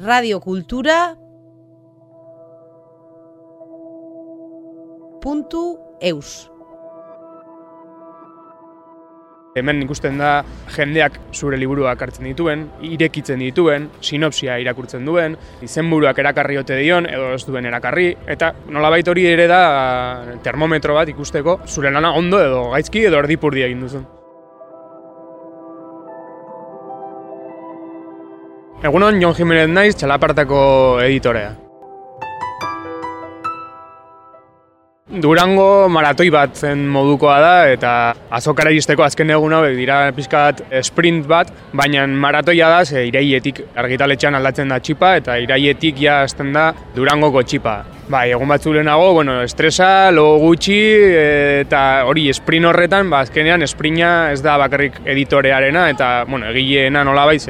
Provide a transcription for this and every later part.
radiokultura puntu eus Hemen ikusten da jendeak zure liburuak hartzen dituen, irekitzen dituen, sinopsia irakurtzen duen, izenburuak erakarri ote dion edo ez duen erakarri, eta nolabait hori ere da termometro bat ikusteko zure lana ondo edo gaizki edo erdipurdi egin duzun. Egunon, Jon Jimenez naiz, txalapartako editorea. Durango maratoi bat zen modukoa da eta azokara iristeko azken egun hau dira pixka bat sprint bat, baina maratoia da ze iraietik argitaletxean aldatzen da txipa eta iraietik ja azten da Durangoko txipa. Bai, egun batzu lehenago, bueno, estresa, logo gutxi, eta hori esprint horretan, ba, azkenean esprina ez da bakarrik editorearena, eta, bueno, egileena nola baiz,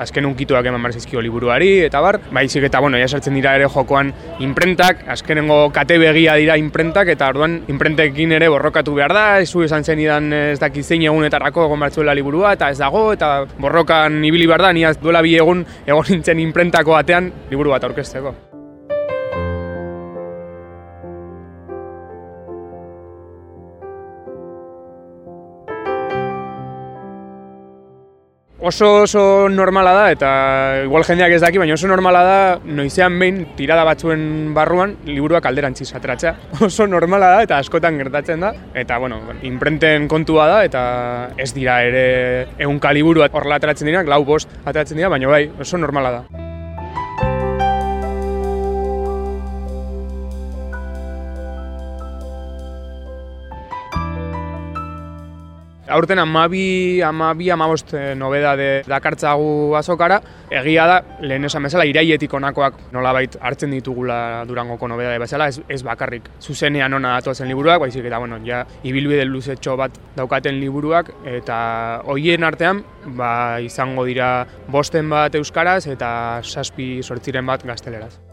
azken unkituak eman barzizkio liburuari, eta bar, baizik eta, bueno, ja sartzen dira ere jokoan imprentak, azkenengo kate begia dira imprentak, eta orduan imprentekin ere borrokatu behar da, ez esan zen idan ez dakit zein egunetarako egon batzuela liburua, eta ez dago, eta borrokan ibili behar da, niaz duela bi egun egon nintzen imprentako batean liburu bat aurkezteko. Oso oso normala da eta igual jendeak ez daki, baina oso normala da noizean behin tirada batzuen barruan liburuak alderantziz ateratzea. Oso normala da eta askotan gertatzen da eta bueno, imprenten kontua da eta ez dira ere ehunka liburu horrela ateratzen dira, lau bost ateratzen dira, baina bai, oso normala da. Aurten amabi, amabi, amabost eh, nobeda de dakartzagu azokara. Egia da, lehen esan bezala, iraietik onakoak nolabait hartzen ditugula durangoko nobeda de bezala, ez, ez bakarrik zuzenean ona datozen liburuak, baizik eta, bueno, ja, ibilbide luzetxo bat daukaten liburuak, eta hoien artean, ba, izango dira bosten bat euskaraz eta saspi sortziren bat gazteleraz.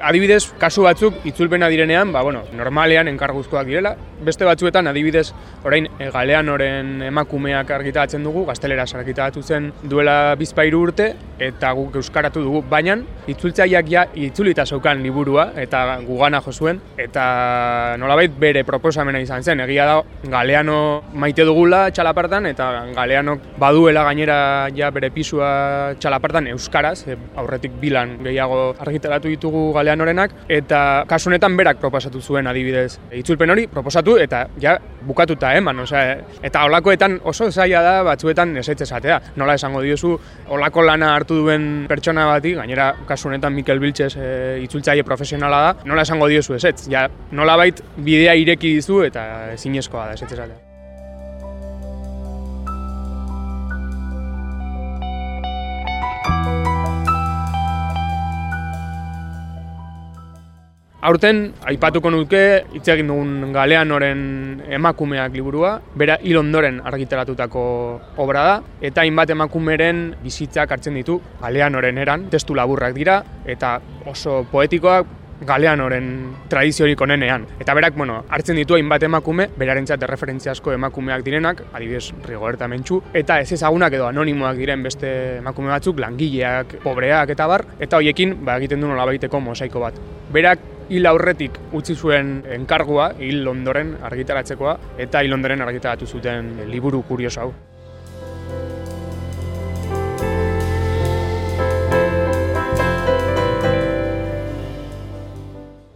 Adibidez, kasu batzuk itzulpena direnean, ba, bueno, normalean enkarguzkoak direla. Beste batzuetan, adibidez, orain e, galeanoren emakumeak argitaratzen dugu, gaztelera argitaratu zen duela bizpairu urte, eta guk euskaratu dugu, baina itzultzaileak ja itzulita zeukan liburua, eta gugana jo zuen, eta nolabait bere proposamena izan zen, egia da galeano maite dugula txalapartan, eta galeano baduela gainera ja bere pisua txalapartan euskaraz, e, aurretik bilan gehiago argitaratu ditugu galeano Galeanorenak eta kasu honetan berak proposatu zuen adibidez. Itzulpen hori proposatu eta ja bukatuta eman, osea, eta holakoetan oso zaila da batzuetan esetze esatea. Nola esango diozu holako lana hartu duen pertsona bati, gainera kasu honetan Mikel Biltxez e, itzultzaile profesionala da, nola esango diozu esetz. Ja, nolabait bidea ireki dizu eta ezinezkoa da esetze esatea. Aurten, aipatuko nuke, hitz egin dugun galeanoren emakumeak liburua, bera hil ondoren argitaratutako obra da, eta hainbat emakumeren bizitzak hartzen ditu galeanoren eran, testu laburrak dira, eta oso poetikoak, galeanoren tradiziorik onenean. Eta berak, bueno, hartzen ditu hainbat emakume, berarentzat referentzia asko emakumeak direnak, adibidez Rigoberta Mentxu, eta ez ezagunak edo anonimoak diren beste emakume batzuk, langileak, pobreak eta bar, eta hoiekin ba, egiten du nolabaiteko mosaiko bat. Berak hil aurretik utzi zuen enkargua, hil ondoren argitaratzekoa, eta hil ondoren argitaratu zuten liburu kurioso hau.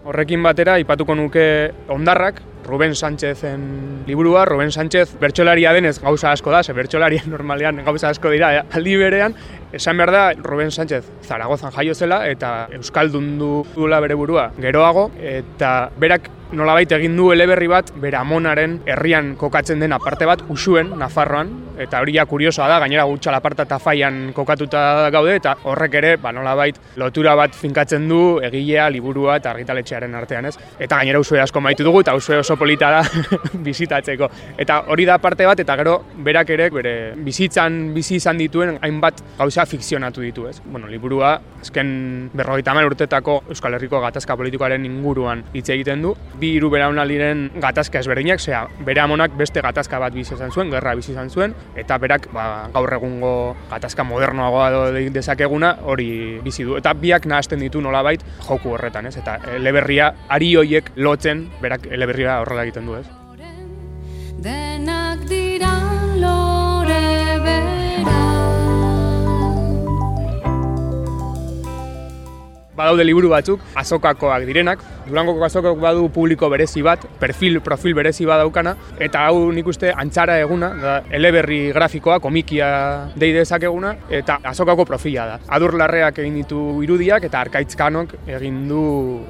Horrekin batera, ipatuko nuke ondarrak, Ruben Sánchezen liburua, Ruben Sánchez bertsolaria denez gauza asko da, ze bertsolaria normalean gauza asko dira, eh? aldi berean, esan behar da Ruben Sánchez Zaragozan jaio zela eta Euskaldun du duela bere burua geroago, eta berak nolabait egin du eleberri bat bere amonaren herrian kokatzen den aparte bat usuen, Nafarroan, eta hori ja kuriosoa da, gainera gutxa laparta eta faian kokatuta gaude, eta horrek ere, ba, nolabait, lotura bat finkatzen du egilea, liburua eta argitaletxearen artean ez. Eta gainera usue asko maitu dugu, eta usue oso polita da bizitatzeko. Eta hori da parte bat, eta gero berak ere, bere bizitzan bizi izan dituen hainbat gauza fikzionatu ditu ez. Bueno, liburua, azken berrogeita urtetako Euskal Herriko gatazka politikoaren inguruan hitz egiten du, bi hiru beraunaldiren gatazka ezberdinak, zera, bere amonak beste gatazka bat bizi izan zuen, gerra bizi izan zuen, eta berak ba, gaur egungo gatazka modernoagoa do dezakeguna hori bizi du. Eta biak nahasten ditu nolabait joku horretan, ez? Eta eleberria ari hoiek lotzen, berak eleberria horrela egiten du, ez? Badaude liburu batzuk, azokakoak direnak. Durangoko azokak badu publiko berezi bat, perfil, profil berezi bat daukana, eta hau nik uste antxara eguna, da, eleberri grafikoa, komikia deidezak eguna, eta azokako profila da. Adurlarreak egin ditu irudiak eta arkaitzkanok egin du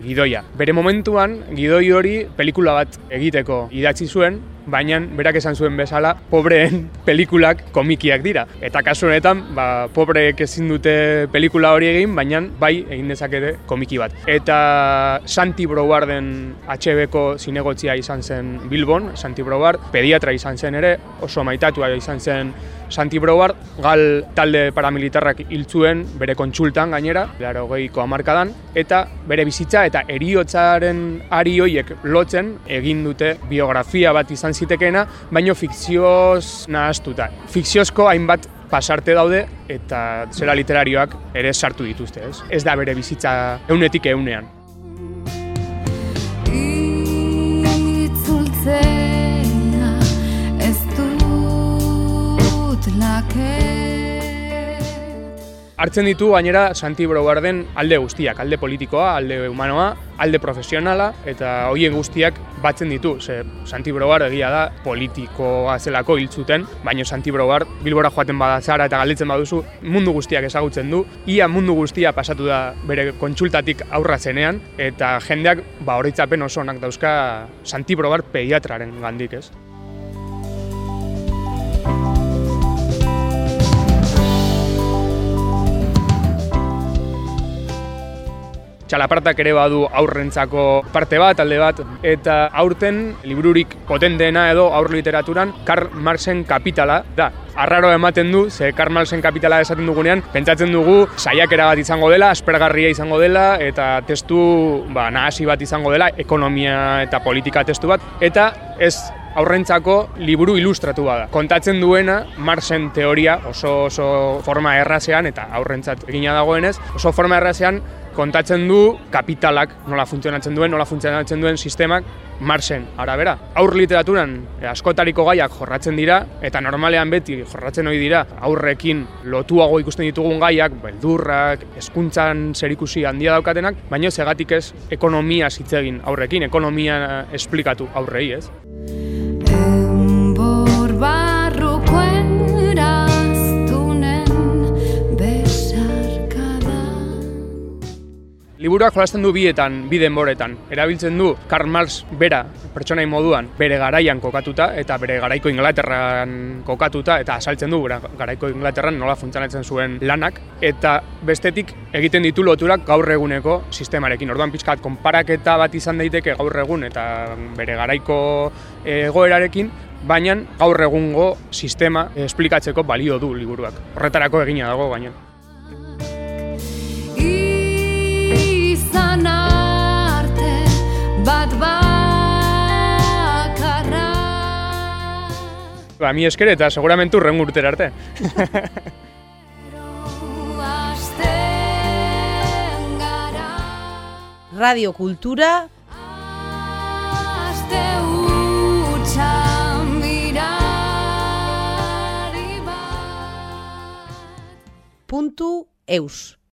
gidoia. Bere momentuan, gidoi hori pelikula bat egiteko idatzi zuen, baina berak esan zuen bezala, pobreen pelikulak komikiak dira. Eta kasu honetan, ba, pobreek ezin dute pelikula hori egin, baina bai egin dezakete komiki bat. Eta Santi Brouarden HB-ko zinegotzia izan zen Bilbon, Santi Brouard, pediatra izan zen ere, oso maitatua izan zen Santi Brouard, gal talde paramilitarrak hiltzuen bere kontsultan gainera, laro gehiko amarkadan, eta bere bizitza eta eriotzaren ari hoiek lotzen egin dute biografia bat izan zitekeena, baino fikzioz nahaztuta. Fikziozko hainbat pasarte daude eta zera literarioak ere sartu dituzte, ez? Ez da bere bizitza eunetik eunean. ez dut hartzen ditu gainera Santi Brouarden alde guztiak, alde politikoa, alde humanoa, alde profesionala eta hoien guztiak batzen ditu. Ze Santi Brouard egia da politikoa zelako hil zuten, baina Santi Brouard Bilbora joaten bada zara eta galdetzen baduzu mundu guztiak ezagutzen du. Ia mundu guztia pasatu da bere kontsultatik aurra zenean eta jendeak ba horitzapen oso onak dauzka Santi Brouard pediatraren gandik, ez? Txalapartak ere badu aurrentzako parte bat, alde bat, eta aurten libururik potenteena edo aur literaturan Karl Marxen kapitala da. Arraro ematen du, ze Karl Marxen kapitala esaten dugunean, pentsatzen dugu saiakera bat izango dela, aspergarria izango dela, eta testu ba, nahasi bat izango dela, ekonomia eta politika testu bat, eta ez aurrentzako liburu ilustratu bada. Kontatzen duena Marxen teoria oso oso forma errazean eta aurrentzat egina dagoenez, oso forma errazean kontatzen du kapitalak nola funtzionatzen duen, nola funtzionatzen duen sistemak Marxen arabera. Aur literaturan eh, askotariko gaiak jorratzen dira eta normalean beti jorratzen ohi dira aurrekin lotuago ikusten ditugun gaiak, beldurrak, hezkuntzan zerikusi handia daukatenak, baina segatik ez ekonomia zitzegin aurrekin, ekonomia esplikatu aurrei, ez? Liburuak jolasten du bietan, bi denboretan. Erabiltzen du Karl Marx bera pertsonai moduan bere garaian kokatuta eta bere garaiko Inglaterran kokatuta eta asaltzen du bera garaiko Inglaterran nola funtzionatzen zuen lanak eta bestetik egiten ditu loturak gaur eguneko sistemarekin. Orduan pizkat konparaketa bat izan daiteke gaur egun eta bere garaiko egoerarekin baina gaur egungo sistema esplikatzeko balio du liburuak. Horretarako egina dago baina. Ba, mi esker eta seguramentu urren urtera arte. Radio Kultura puntu eus.